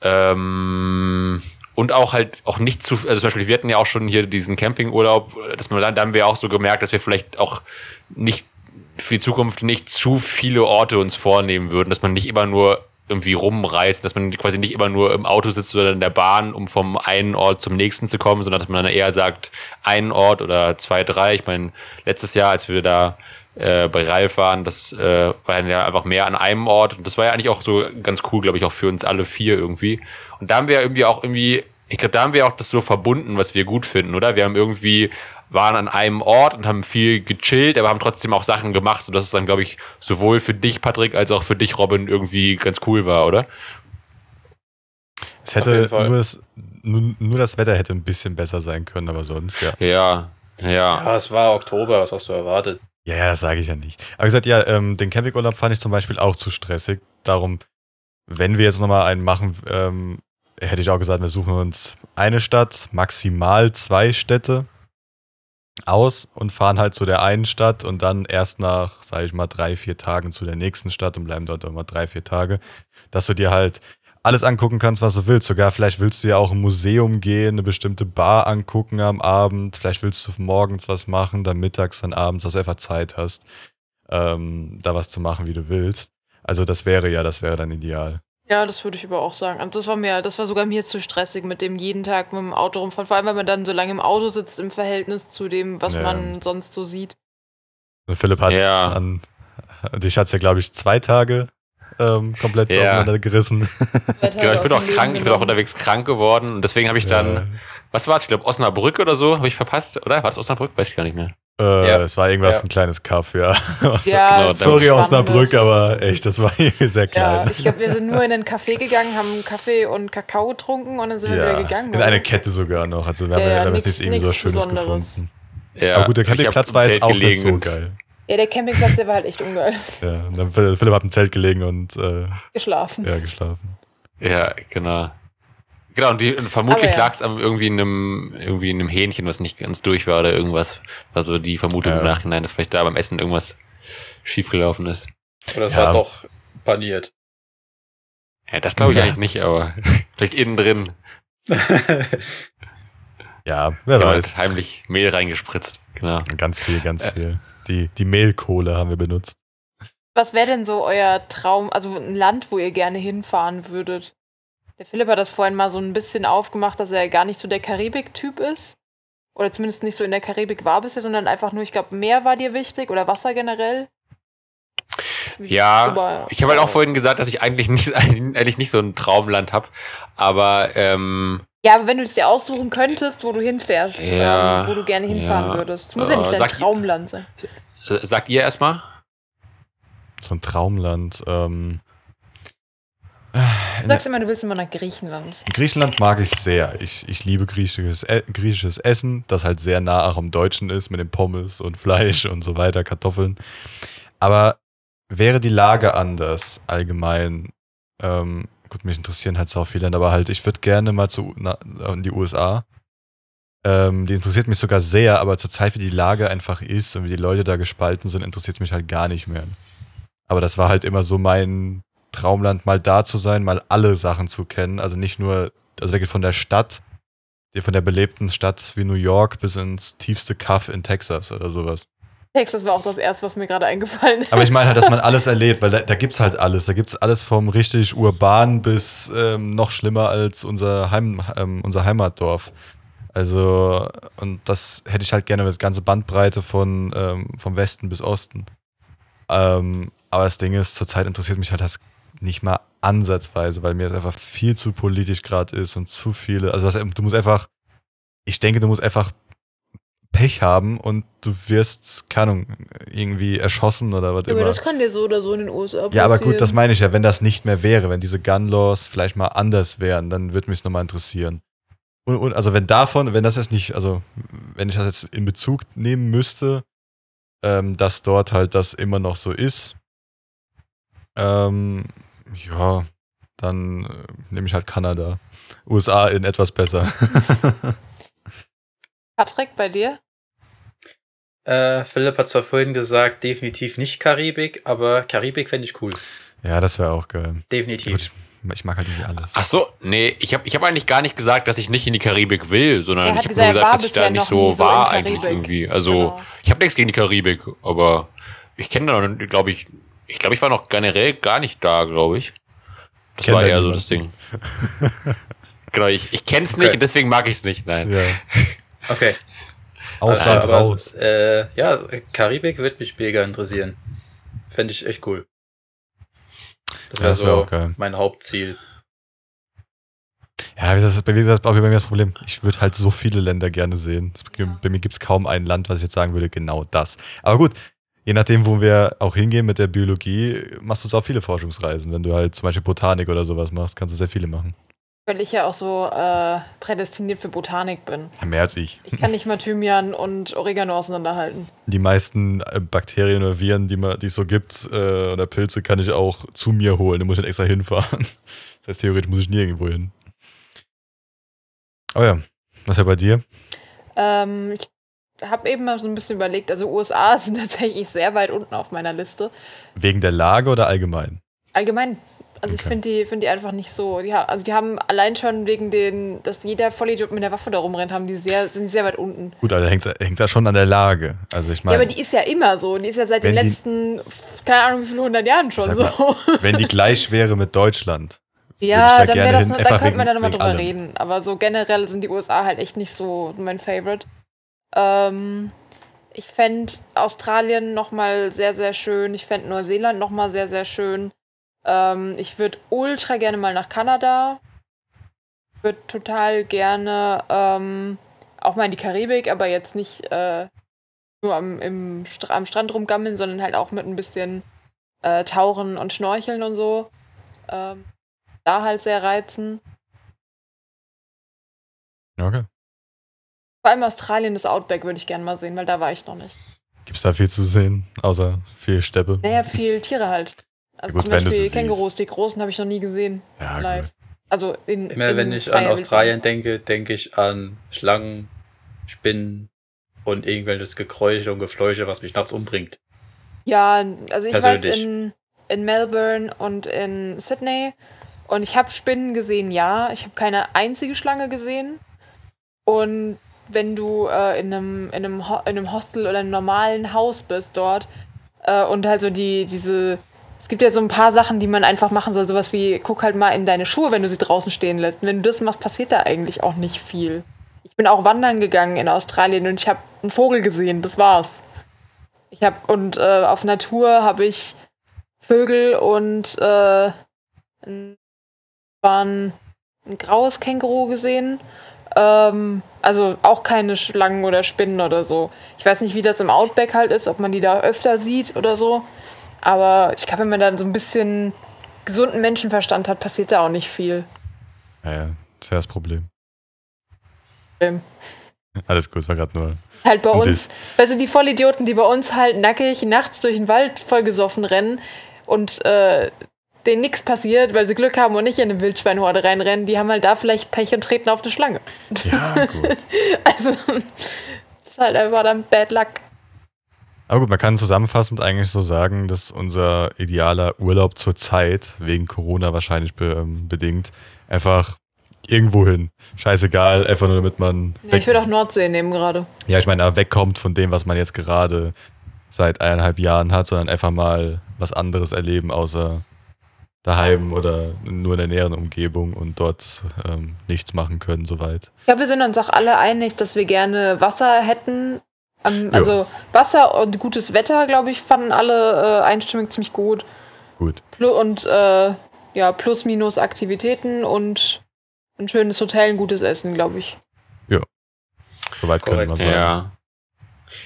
Ähm, und auch halt auch nicht zu, also zum Beispiel, wir hatten ja auch schon hier diesen Campingurlaub, dass man dann, da haben wir auch so gemerkt, dass wir vielleicht auch nicht für die Zukunft nicht zu viele Orte uns vornehmen würden, dass man nicht immer nur irgendwie rumreist, dass man quasi nicht immer nur im Auto sitzt oder in der Bahn, um vom einen Ort zum nächsten zu kommen, sondern dass man dann eher sagt, einen Ort oder zwei, drei. Ich meine, letztes Jahr, als wir da äh, bei Ralf waren, das äh, war ja einfach mehr an einem Ort und das war ja eigentlich auch so ganz cool, glaube ich, auch für uns alle vier irgendwie. Und da haben wir irgendwie auch irgendwie, ich glaube, da haben wir auch das so verbunden, was wir gut finden, oder? Wir haben irgendwie waren an einem Ort und haben viel gechillt, aber haben trotzdem auch Sachen gemacht, sodass es dann, glaube ich, sowohl für dich, Patrick, als auch für dich, Robin, irgendwie ganz cool war, oder?
Es hätte nur das, nur, nur das Wetter hätte ein bisschen besser sein können, aber sonst, ja.
Ja, ja.
Ja, es war Oktober, was hast du erwartet?
Ja, das sage ich ja nicht. Aber gesagt, ja, ähm, den Campingurlaub fand ich zum Beispiel auch zu stressig. Darum, wenn wir jetzt nochmal einen machen, ähm, hätte ich auch gesagt, wir suchen uns eine Stadt, maximal zwei Städte aus und fahren halt zu der einen Stadt und dann erst nach, sage ich mal, drei, vier Tagen zu der nächsten Stadt und bleiben dort immer drei, vier Tage, dass du dir halt alles angucken kannst, was du willst. Sogar vielleicht willst du ja auch im Museum gehen, eine bestimmte Bar angucken am Abend. Vielleicht willst du morgens was machen, dann mittags, dann abends, dass du einfach Zeit hast, ähm, da was zu machen, wie du willst. Also das wäre ja, das wäre dann ideal.
Ja, das würde ich aber auch sagen. Also das war mir, das war sogar mir zu stressig mit dem jeden Tag mit dem Auto rumfahren. Vor allem, wenn man dann so lange im Auto sitzt im Verhältnis zu dem, was
Ja.
man sonst so sieht.
Und Philipp hat
Ja.
an, dich hat's ja, glaube ich, zwei Tage ähm, komplett
Ja.
auseinandergerissen.
Genau, ich bin auch krank, ich bin auch unterwegs krank geworden und deswegen habe ich dann,
Ja.
was war es? Ich glaube Osnabrück oder so, habe ich verpasst, oder? War es Osnabrück? Weiß ich gar nicht mehr.
Äh,
Ja.
Es war irgendwas,
Ja.
ein kleines Kaff, ja.
Ja,
genau,
Sorry, Osnabrück, aber echt, das war irgendwie sehr
Ja,
klein.
ich glaube, wir sind nur in einen Café gegangen, haben Kaffee und Kakao getrunken und dann sind wir wieder gegangen.
in eine Kette sogar noch. Also wir
Ja,
haben ja,
ja,
wir haben jetzt
nix-
nicht irgendwie so Schönes
Besonderes.
gefunden.
Ja,
aber gut, der
im
war jetzt auch nicht
gelegen
so
und-
geil.
Ja, der Campingplatz, der war halt echt ungeil.
Ja, und dann Philipp hat im Zelt gelegen und äh,
Geschlafen.
ja, geschlafen.
Ja, genau. Genau, und, die, und vermutlich
ja.
lag es irgendwie in einem, irgendwie in einem Hähnchen, was nicht ganz durch war oder irgendwas. War so die Vermutung
Ja.
im Nachhinein, dass vielleicht da beim Essen irgendwas schiefgelaufen ist.
Oder es
Ja.
war doch paniert.
Ja, das glaube ich
Ja.
eigentlich nicht, aber vielleicht innen drin.
Ja, wer
Jemand
weiß.
heimlich Mehl reingespritzt. Genau.
Ganz viel, ganz
Äh.
viel. Die, die Mehlkohle haben wir benutzt.
Was wäre denn so euer Traum, also ein Land, wo ihr gerne hinfahren würdet? Der Philipp hat das vorhin mal so ein bisschen aufgemacht, dass er gar nicht so der Karibik-Typ ist. Oder zumindest nicht so in der Karibik war bisher, sondern einfach nur, ich glaube, Meer war dir wichtig oder Wasser generell. Wie
Ja,
super-
ich habe halt auch vorhin gesagt, dass ich eigentlich nicht, eigentlich nicht so ein Traumland habe. Aber ähm,
Ja, aber wenn du es dir aussuchen könntest, wo du hinfährst,
Ja,
ähm, wo du gerne hinfahren
ja.
würdest. Es muss ja nicht
Äh,
dein
sag-
Traumland sein.
äh, sagt ihr erstmal?
So ein Traumland. Ähm,
Du sagst immer, du willst immer nach Griechenland.
Griechenland mag ich sehr. Ich, ich liebe griechisches, E- griechisches Essen, das halt sehr nah auch am Deutschen ist, mit den Pommes und Fleisch und so weiter, Kartoffeln. Aber wäre die Lage anders allgemein, ähm, gut, mich interessieren halt so viele Länder, aber halt, ich würde gerne mal zu, na, in die USA. Ähm, die interessiert mich sogar sehr, aber zur Zeit, wie die Lage einfach ist und wie die Leute da gespalten sind, interessiert mich halt gar nicht mehr. Aber das war halt immer so mein Traumland, mal da zu sein, mal alle Sachen zu kennen. Also nicht nur, also wirklich von der Stadt, von der belebten Stadt wie New York bis ins tiefste Kaff in Texas oder sowas.
Texas war auch das erste, was mir gerade eingefallen ist.
Aber ich meine halt, dass man alles erlebt, weil da, da gibt's halt alles. Da gibt's alles vom richtig urban bis ähm, noch schlimmer als unser, Heim, ähm, unser Heimatdorf. Also, und das hätte ich halt gerne, das ganze Bandbreite von ähm, vom Westen bis Osten. Ähm, aber das Ding ist, zurzeit interessiert mich halt das nicht mal ansatzweise, weil mir das einfach viel zu politisch gerade ist und zu viele. Also, was, du musst einfach, ich denke, du musst einfach Pech haben und du wirst, keine Ahnung, irgendwie erschossen oder was
Ja, aber
immer.
das kann dir so oder so in den USA passieren.
Ja, aber gut, das meine ich ja, wenn das nicht mehr wäre, wenn diese Gun Laws vielleicht mal anders wären, dann würde mich es nochmal interessieren. Und, und also wenn davon, wenn das jetzt nicht, also wenn ich das jetzt in Bezug nehmen müsste, ähm, dass dort halt das immer noch so ist, ähm, ja, dann äh, nehme ich halt Kanada. USA in etwas besser.
Patrick, bei dir?
Äh, Philipp hat zwar vorhin gesagt, definitiv nicht Karibik, aber Karibik fände ich cool.
ja, das wäre auch geil. Gut,
Definitiv.
ich, ich mag halt nicht alles.
Ach so, nee, ich habe ich hab eigentlich gar nicht gesagt, dass ich nicht in die Karibik will, sondern
Er
ich habe
gesagt,
gesagt, dass ich da nicht so
so
war eigentlich irgendwie. Also
Genau.
ich habe nichts gegen die Karibik, aber ich kenne da noch, glaube ich, ich glaube, ich war noch generell gar nicht da, glaube ich. Das
Kennt
war
da
eher so das Ding. genau, ich, ich kenne es
Okay.
nicht und deswegen mag ich es nicht. Nein.
Ja.
Okay.
Ausland
aber,
raus.
Äh, ja, Karibik würde mich mega interessieren. Fände ich echt cool. Das
Ja,
wäre
das wär
so
auch geil.
mein Hauptziel.
Ja, wie gesagt, bei mir ist das bei mir das Problem. Ich würde halt so viele Länder gerne sehen. Es- Bei mir gibt es kaum ein Land, was ich jetzt sagen würde, genau das. Aber gut, je nachdem, wo wir auch hingehen mit der Biologie, machst du auch viele Forschungsreisen. Wenn du halt zum Beispiel Botanik oder sowas machst, kannst du sehr viele machen.
Weil ich ja auch so äh, prädestiniert für Botanik bin.
Mehr als ich.
Ich kann nicht mal Thymian und Oregano auseinanderhalten.
Die meisten äh, Bakterien oder Viren, die, man, die es so gibt, äh, oder Pilze, kann ich auch zu mir holen. Da muss ich nicht extra hinfahren. Das heißt, theoretisch muss ich nie irgendwo hin. Oh ja, was ist ja bei dir?
Ähm, ich habe eben mal so ein bisschen überlegt, also USA sind tatsächlich sehr weit unten auf meiner Liste.
Wegen der Lage oder allgemein?
Allgemein. Also ich
Okay.
finde die, find die einfach nicht so. Die, also die haben allein schon wegen den, dass jeder Vollidiot mit der Waffe da rumrennt, haben die sehr, sind die sehr weit unten.
Gut, also hängt, hängt da schon an der Lage. Also ich
Ja,
meine,
aber die ist ja immer so. Die ist ja seit den
die-
letzten, keine Ahnung, wie viele hundert Jahren schon so.
mal, wenn die gleich wäre mit Deutschland.
Ja,
da
dann, das,
hin,
dann könnte man da nochmal drüber
allem.
reden. Aber so generell sind die USA halt echt nicht so mein Favorite. Ähm, ich fände Australien nochmal sehr, sehr schön. Ich fände Neuseeland nochmal sehr, sehr schön. Ähm, ich würde ultra gerne mal nach Kanada. Würde total gerne ähm, auch mal in die Karibik, aber jetzt nicht äh, nur am, im Stra am Strand rumgammeln, sondern halt auch mit ein bisschen äh, Tauchen und Schnorcheln und so. Ähm, da halt sehr reizen.
Ja, Okay.
Vor allem Australien, das Outback würde ich gerne mal sehen, weil da war ich noch nicht.
Gibt es da viel zu sehen, außer viel Steppe?
Naja, viel Tiere halt. Also
gut,
zum Beispiel Kängurus, die großen habe ich noch nie gesehen
Ja,
live.
gut.
Also in
Immer
in
wenn ich an Australien denke, denke ich an Schlangen, Spinnen und irgendwelches Gekräusche und Gefleuche, was mich nachts umbringt.
Ja, also ich war jetzt in, in Melbourne und in Sydney und ich habe Spinnen gesehen, ja. Ich habe keine einzige Schlange gesehen. Und wenn du äh, in, einem, in, einem Ho in einem Hostel oder einem normalen Haus bist dort äh, und halt so die, diese. Es gibt ja so ein paar Sachen, die man einfach machen soll. Sowas wie, guck halt mal in deine Schuhe, wenn du sie draußen stehen lässt. Und wenn du das machst, passiert da eigentlich auch nicht viel. Ich bin auch wandern gegangen in Australien und ich habe einen Vogel gesehen. Das war's. Ich habe und äh, auf Natur habe ich Vögel und äh, ein, ein graues Känguru gesehen. Ähm, also auch keine Schlangen oder Spinnen oder so. Ich weiß nicht, wie das im Outback halt ist, ob man die da öfter sieht oder so. Aber ich glaube, wenn man dann so ein bisschen gesunden Menschenverstand hat, passiert da auch nicht viel.
Ja, ja, das ist ja das Problem.
Ähm,
Alles gut, war gerade nur.
Halt bei uns, weißt du, die Vollidioten, die bei uns halt nackig nachts durch den Wald vollgesoffen rennen und äh, denen nichts passiert, weil sie Glück haben und nicht in eine Wildschweinhorde reinrennen, die haben halt da vielleicht Pech und treten auf eine Schlange.
Ja, gut.
Also, das ist halt einfach dann Bad Luck.
Aber gut, man kann zusammenfassend eigentlich so sagen, dass unser idealer Urlaub zurzeit, wegen Corona wahrscheinlich be ähm, bedingt, einfach irgendwo hin. Scheißegal, einfach nur damit man.
Ja, ich würde auch Nordsee nehmen gerade.
ja, ich meine, wegkommt von dem, was man jetzt gerade seit eineinhalb Jahren hat, sondern einfach mal was anderes erleben, außer daheim oder nur in der näheren Umgebung und dort ähm, nichts machen können, soweit.
Ich glaube, wir sind uns auch alle einig, dass wir gerne Wasser hätten. Ähm,
Ja.
also Wasser und gutes Wetter, glaube ich, fanden alle äh, einstimmig ziemlich gut.
Gut.
Und äh, ja, plus minus Aktivitäten und ein schönes Hotel, ein gutes Essen, glaube ich.
Soweit können wir sagen.
Ja.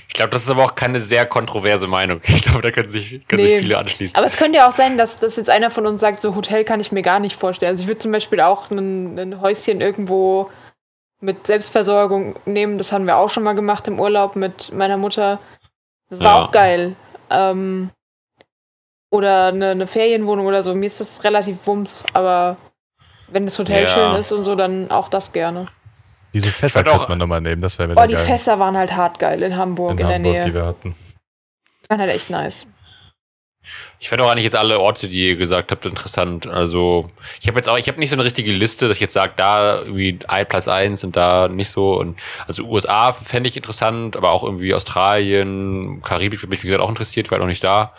Ich glaube, das ist aber auch keine sehr kontroverse Meinung. Ich glaube, da können sich, können
Nee.
sich viele anschließen.
Aber es könnte ja auch sein, dass, dass jetzt einer von uns sagt, so Hotel kann ich mir gar nicht vorstellen. Also ich würde zum Beispiel auch ein, ein Häuschen irgendwo mit Selbstversorgung nehmen. Das haben wir auch schon mal gemacht im Urlaub mit meiner Mutter. Das war
Ja.
auch geil. Ähm, oder eine, eine Ferienwohnung oder so. Mir ist das relativ wumms, aber wenn das Hotel
Ja.
schön ist und so, dann auch das gerne.
Diese Fässer könnte man nochmal nehmen, das wäre wieder
Oh, die
geil.
Fässer waren halt hart geil in Hamburg,
in,
in,
Hamburg,
der
die
Nähe.
wir hatten.
Waren halt echt nice.
Ich fand auch eigentlich jetzt alle Orte, die ihr gesagt habt, interessant. Also, ich habe jetzt auch, ich habe nicht so eine richtige Liste, dass ich jetzt sage, da irgendwie Platz eins und da nicht so. Und also USA fände ich interessant, aber auch irgendwie Australien, Karibik würde mich, wie gesagt, auch interessiert, war noch nicht da.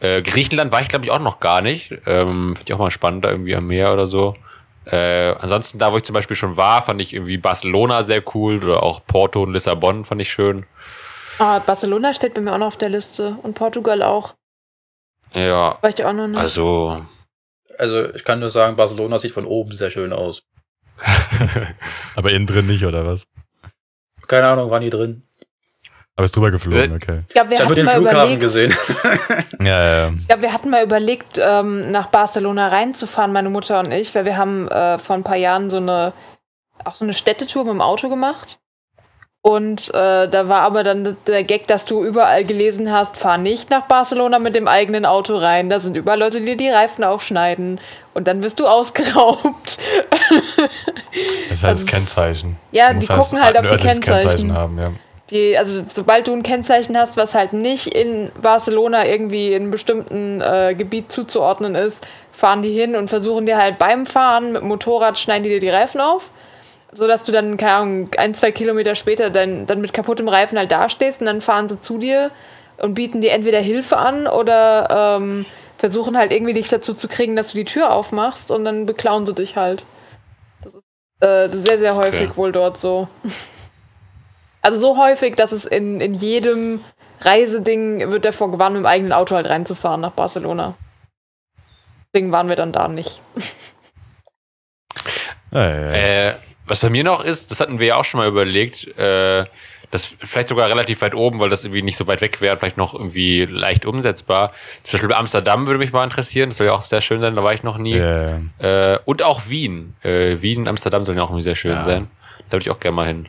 Äh, Griechenland war ich, glaube ich, auch noch gar nicht. Ähm, Finde ich auch mal spannend, da irgendwie am Meer oder so. Äh, ansonsten, da wo ich zum Beispiel schon war, fand ich irgendwie Barcelona sehr cool oder auch Porto und Lissabon fand ich schön.
Ah, Barcelona steht bei mir auch noch auf der Liste und Portugal auch.
Ja,
War ich auch noch nicht.
also
Also ich kann nur sagen, Barcelona sieht von oben sehr schön aus.
Aber innen drin nicht, oder was?
Keine Ahnung, war nie drin.
Aber ist drüber geflogen, okay.
ich glaube, wir
Ich habe den
mal
Flughafen
überlegt,
gesehen.
Ja, ja, ja.
Ich glaube, wir hatten mal überlegt, ähm, nach Barcelona reinzufahren, meine Mutter und ich, weil wir haben äh, vor ein paar Jahren so eine, auch so eine Städtetour mit dem Auto gemacht. Und äh, da war aber dann der Gag, dass du überall gelesen hast, fahr nicht nach Barcelona mit dem eigenen Auto rein. Da sind überall Leute, die dir die Reifen aufschneiden. Und dann wirst du ausgeraubt.
Das halt
Also es-
Kennzeichen.
Ja, die gucken halt auf die
örtliches
Kennzeichen.
haben, ja.
Die, also sobald du ein Kennzeichen hast, was halt nicht in Barcelona irgendwie in einem bestimmten äh, Gebiet zuzuordnen ist, fahren die hin und versuchen dir halt beim Fahren mit dem Motorrad schneiden die dir die Reifen auf, sodass du dann, keine Ahnung, ein, zwei Kilometer später dann, dann mit kaputtem Reifen halt dastehst und dann fahren sie zu dir und bieten dir entweder Hilfe an oder ähm, versuchen halt irgendwie dich dazu zu kriegen, dass du die Tür aufmachst und dann beklauen sie dich halt. Das ist äh, sehr, sehr häufig
Okay.
wohl dort so. Also so häufig, dass es in, in jedem Reiseding wird davor gewarnt, mit dem eigenen Auto halt reinzufahren nach Barcelona. Deswegen waren wir dann da nicht.
Ja.
Äh, was bei mir noch ist, das hatten wir ja auch schon mal überlegt, äh, das vielleicht sogar relativ weit oben, weil das irgendwie nicht so weit weg wäre, vielleicht noch irgendwie leicht umsetzbar. Zum Beispiel Amsterdam würde mich mal interessieren, das soll ja auch sehr schön sein, da war ich noch nie.
Ja.
Äh, und auch Wien. Äh, Wien und Amsterdam sollen ja auch irgendwie sehr schön
Ja.
sein. Da würde ich auch gerne mal hin.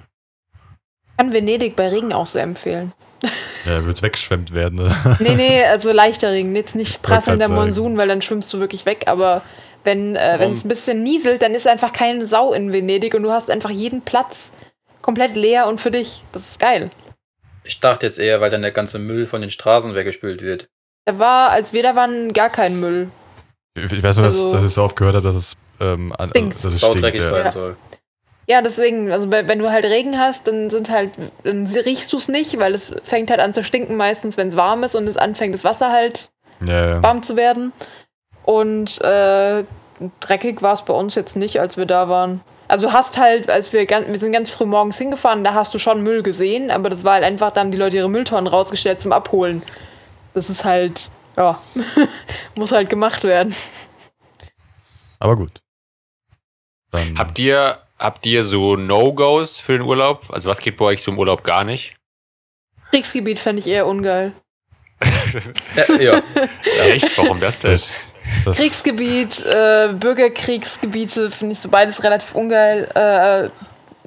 Kann Venedig bei Regen auch sehr empfehlen.
ja wird es weggeschwemmt werden, oder?
Nee, nee, also leichter Regen. Jetzt nicht prasselnder. Monsun, weil dann schwimmst du wirklich weg. Aber wenn äh, wenn es ein bisschen nieselt, dann ist einfach keine Sau in Venedig und du hast einfach jeden Platz komplett leer und für dich. Das ist geil.
Ich dachte jetzt eher, weil dann der ganze Müll von den Straßen weggespült wird.
Da war, als wir da waren, gar kein Müll.
Ich ich weiß nur, dass,
Also-
dass ich so oft gehört habe, dass es, ähm, an,
Stinkt.
dass es stinkt. Ja.
sein
Ja.
soll.
Ja, deswegen, also wenn wenn du halt Regen hast, dann sind halt, dann riechst du es nicht, weil es fängt halt an zu stinken meistens, wenn es warm ist und es anfängt, das Wasser halt
Ja, ja.
warm zu werden. Und äh, dreckig war es bei uns jetzt nicht, als wir da waren. Also du hast halt, als wir ganz, wir sind ganz früh morgens hingefahren, da hast du schon Müll gesehen, aber das war halt einfach, da haben die Leute ihre Mülltonnen rausgestellt zum Abholen. Das ist halt ja, muss halt gemacht werden.
Aber gut. Dann,
Habt ihr, habt ihr so No-Gos für den Urlaub? Also was geht bei euch so im Urlaub gar nicht?
Kriegsgebiet fände ich eher ungeil.
Ja, ja.
Echt? Warum das denn?
Das,
Kriegsgebiet, äh, Bürgerkriegsgebiete finde ich so beides relativ ungeil. Äh,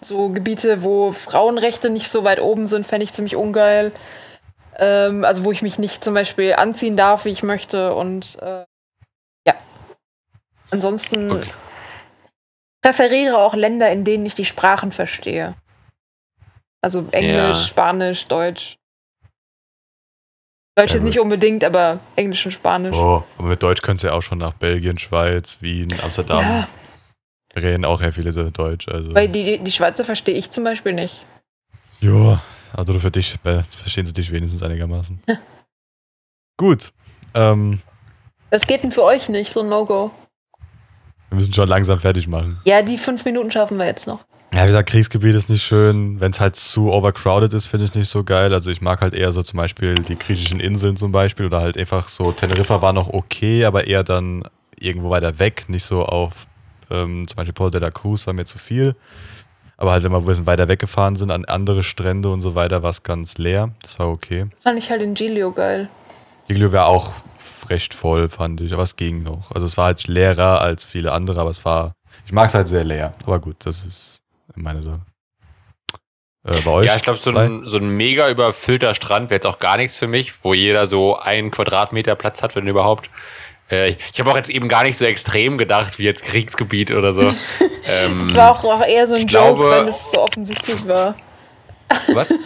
so Gebiete, wo Frauenrechte nicht so weit oben sind, fände ich ziemlich ungeil. Ähm, also wo ich mich nicht zum Beispiel anziehen darf, wie ich möchte. Und äh, ja. Ansonsten
Okay.
präferiere auch Länder, in denen ich die Sprachen verstehe. Also Englisch,
Ja.
Spanisch, Deutsch. Deutsch jetzt
gut.
nicht unbedingt, aber Englisch und Spanisch.
oh, aber mit Deutsch könntest du ja auch schon nach Belgien, Schweiz, Wien, Amsterdam.
Ja.
Reden auch ja viele so Deutsch. Also.
Weil die, die, die Schweizer verstehe ich zum Beispiel nicht.
Ja, also für dich verstehen sie dich wenigstens einigermaßen. Gut. Ähm,
Was geht denn für euch nicht, so ein No-Go?
wir müssen schon langsam fertig machen.
Ja, die fünf Minuten schaffen wir jetzt noch.
Ja, wie gesagt, Kriegsgebiet ist nicht schön. Wenn es halt zu overcrowded ist, finde ich nicht so geil. Also ich mag halt eher so zum Beispiel die griechischen Inseln zum Beispiel oder halt einfach so, Teneriffa war noch okay, aber eher dann irgendwo weiter weg, nicht so auf ähm, zum Beispiel Porto de la Cruz war mir zu viel. Aber halt, wenn wir ein bisschen weiter weggefahren sind an andere Strände und so weiter, war es ganz leer. Das war okay.
Fand ich halt in Giglio geil.
Giglio war auch recht voll, fand ich, aber es ging noch. Also es war halt leerer als viele andere, aber es war, ich mag es halt sehr leer. Aber gut, das ist meine Sache. Äh, bei euch?
Ja, ich glaube, so ein, so ein mega überfüllter Strand wäre jetzt auch gar nichts für mich, wo jeder so einen Quadratmeter Platz hat, wenn überhaupt. Äh, ich ich habe auch jetzt eben gar nicht so extrem gedacht, wie jetzt Kriegsgebiet oder so. ähm,
Das war auch, auch eher so ein
ich
Joke,
glaube-
weil es so offensichtlich war.
was?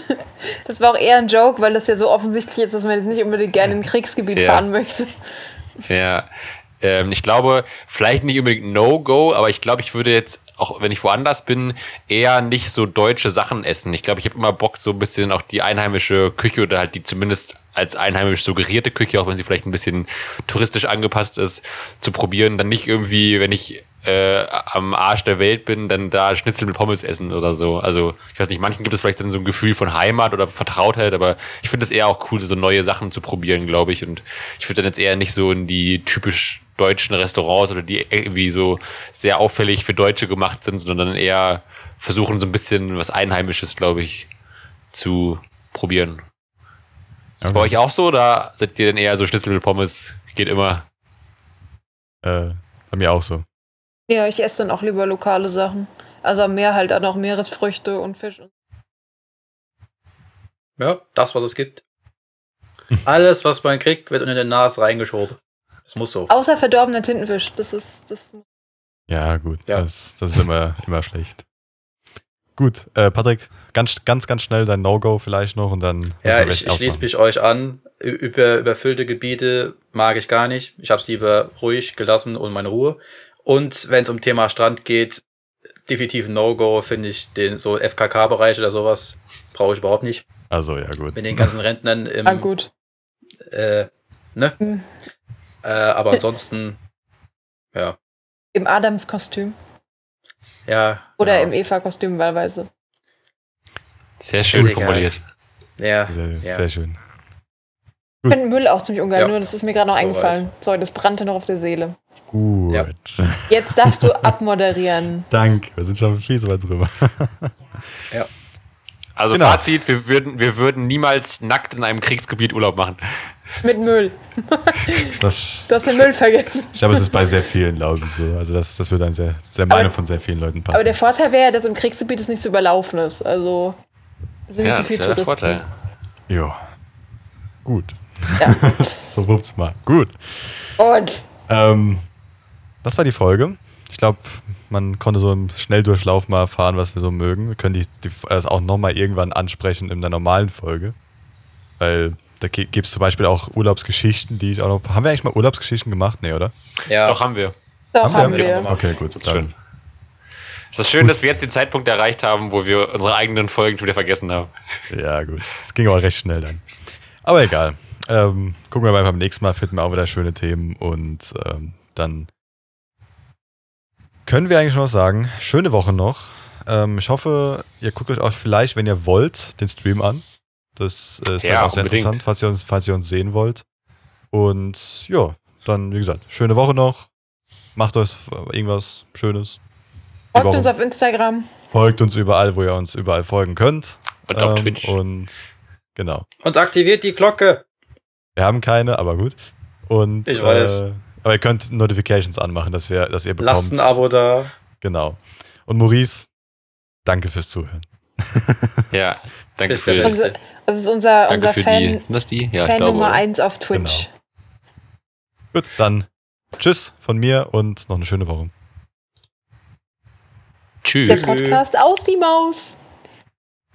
Das war auch eher ein Joke, weil das ja so offensichtlich ist, dass man jetzt nicht unbedingt gerne in ein Kriegsgebiet
Ja.
fahren möchte.
Ja. Ähm, ich glaube, vielleicht nicht unbedingt No-Go, aber ich glaube, ich würde jetzt, auch wenn ich woanders bin, eher nicht so deutsche Sachen essen. Ich glaube, ich habe immer Bock, so ein bisschen auch die einheimische Küche oder halt die zumindest als einheimisch suggerierte Küche, auch wenn sie vielleicht ein bisschen touristisch angepasst ist, zu probieren. Dann nicht irgendwie, wenn ich äh, am Arsch der Welt bin, dann da Schnitzel mit Pommes essen oder so. Also, ich weiß nicht, manchen gibt es vielleicht dann so ein Gefühl von Heimat oder Vertrautheit, aber ich finde es eher auch cool, so neue Sachen zu probieren, glaube ich. Und ich würde dann jetzt eher nicht so in die typisch deutschen Restaurants oder die irgendwie so sehr auffällig für Deutsche gemacht sind, sondern eher versuchen, so ein bisschen was Einheimisches, glaube ich, zu probieren. Ist das bei
Okay.
euch auch so oder seid ihr denn eher so Schnitzel mit Pommes? Geht immer.
Äh, bei mir auch so.
Ja, ich esse dann auch lieber lokale Sachen. Also am Meer halt dann auch Meeresfrüchte und Fisch.
Ja, das, was es gibt. Alles, was man kriegt, wird unter den Nas reingeschoben. Das muss so.
Außer verdorbener Tintenfisch. Das ist, das
Ja, gut.
Ja.
Das, das ist immer, immer schlecht. Gut, äh, Patrick, ganz, ganz, ganz schnell dein No-Go vielleicht noch und dann.
Ja, ich, ich schließe mich euch an. Über, überfüllte Gebiete mag ich gar nicht. Ich habe es lieber ruhig gelassen und meine Ruhe. Und wenn es um Thema Strand geht, definitiv ein No-Go, finde ich, den so FKK-Bereich oder sowas brauche ich überhaupt nicht.
Also, ja, gut.
Mit den ganzen Rentnern im,
ah, gut.
äh, ne?
Hm.
Äh, aber ansonsten, ja,
Im Adams-Kostüm.
ja.
Oder
genau.
im Eva-Kostüm wahlweise.
Sehr schön
egal.
formuliert.
Ja,
Sehr,
ja.
sehr schön.
Ich finde Müll auch ziemlich ungeil,
Ja.
nur das ist mir gerade noch
Soweit.
eingefallen. Sorry, das brannte noch auf der Seele.
Gut.
Ja.
Jetzt darfst du abmoderieren.
Danke. Wir sind schon viel zu weit drüber.
Also
Genau.
Fazit, wir würden, wir würden niemals nackt in einem Kriegsgebiet Urlaub machen.
Mit Müll.
Das,
Du hast den Müll vergessen.
ich glaube, es ist bei sehr vielen, glaube ich, so. Also, das, das wird dann sehr, der Meinung von sehr vielen Leuten passen.
Aber der Vorteil wäre ja, dass im Kriegsgebiet es nicht so überlaufen ist. Also es sind nicht so viele
wäre der
Touristen.
Vorteil.
ja. Gut.
Ja.
So wuppt's mal. Gut.
Und
Ähm, das war die Folge. Ich glaube, man konnte so im Schnelldurchlauf mal erfahren, was wir so mögen. Wir können die, die, das auch nochmal irgendwann ansprechen in der normalen Folge. Weil da gibt es zum Beispiel auch Urlaubsgeschichten, die ich auch noch. Haben wir eigentlich mal Urlaubsgeschichten gemacht? Nee, oder?
ja.
Doch, haben wir.
doch haben,
wir?
wir.
wir.
Okay, gut.
Das ist schön. Es ist schön, dass wir jetzt den Zeitpunkt erreicht haben, wo wir unsere eigenen Folgen schon wieder vergessen haben.
Ja, gut. Es ging aber recht schnell dann. Aber egal. Ähm, gucken wir mal beim nächsten Mal, finden wir auch wieder schöne Themen und ähm, dann können wir eigentlich noch sagen, schöne Woche noch. Ähm, ich hoffe, ihr guckt euch auch vielleicht, wenn ihr wollt, den Stream an. Das äh, ist
Ja,
auch sehr
unbedingt.
interessant, falls ihr, uns, falls ihr uns sehen wollt. Und ja, dann, wie gesagt, schöne Woche noch. Macht euch irgendwas Schönes.
Folgt
Woche.
uns auf Instagram.
Folgt uns überall, wo ihr uns überall folgen könnt.
Und auf
Ähm,
Twitch.
Und genau.
Und aktiviert die Glocke.
Wir haben keine, aber gut. Und
Ich weiß.
Äh, aber ihr könnt Notifications anmachen, dass wir, dass ihr bekommt.
Lasst ein Abo da.
Genau. Und Maurice, danke fürs Zuhören.
Ja, danke
Bis der
für,
Also, das ist unser, unser Fan,
die. Das ist die? Ja, ich
Fan
glaube.
Nummer 1 auf Twitch.
Gut, dann tschüss von mir und noch eine schöne Woche.
Der
Tschüss.
Podcast aus die Maus.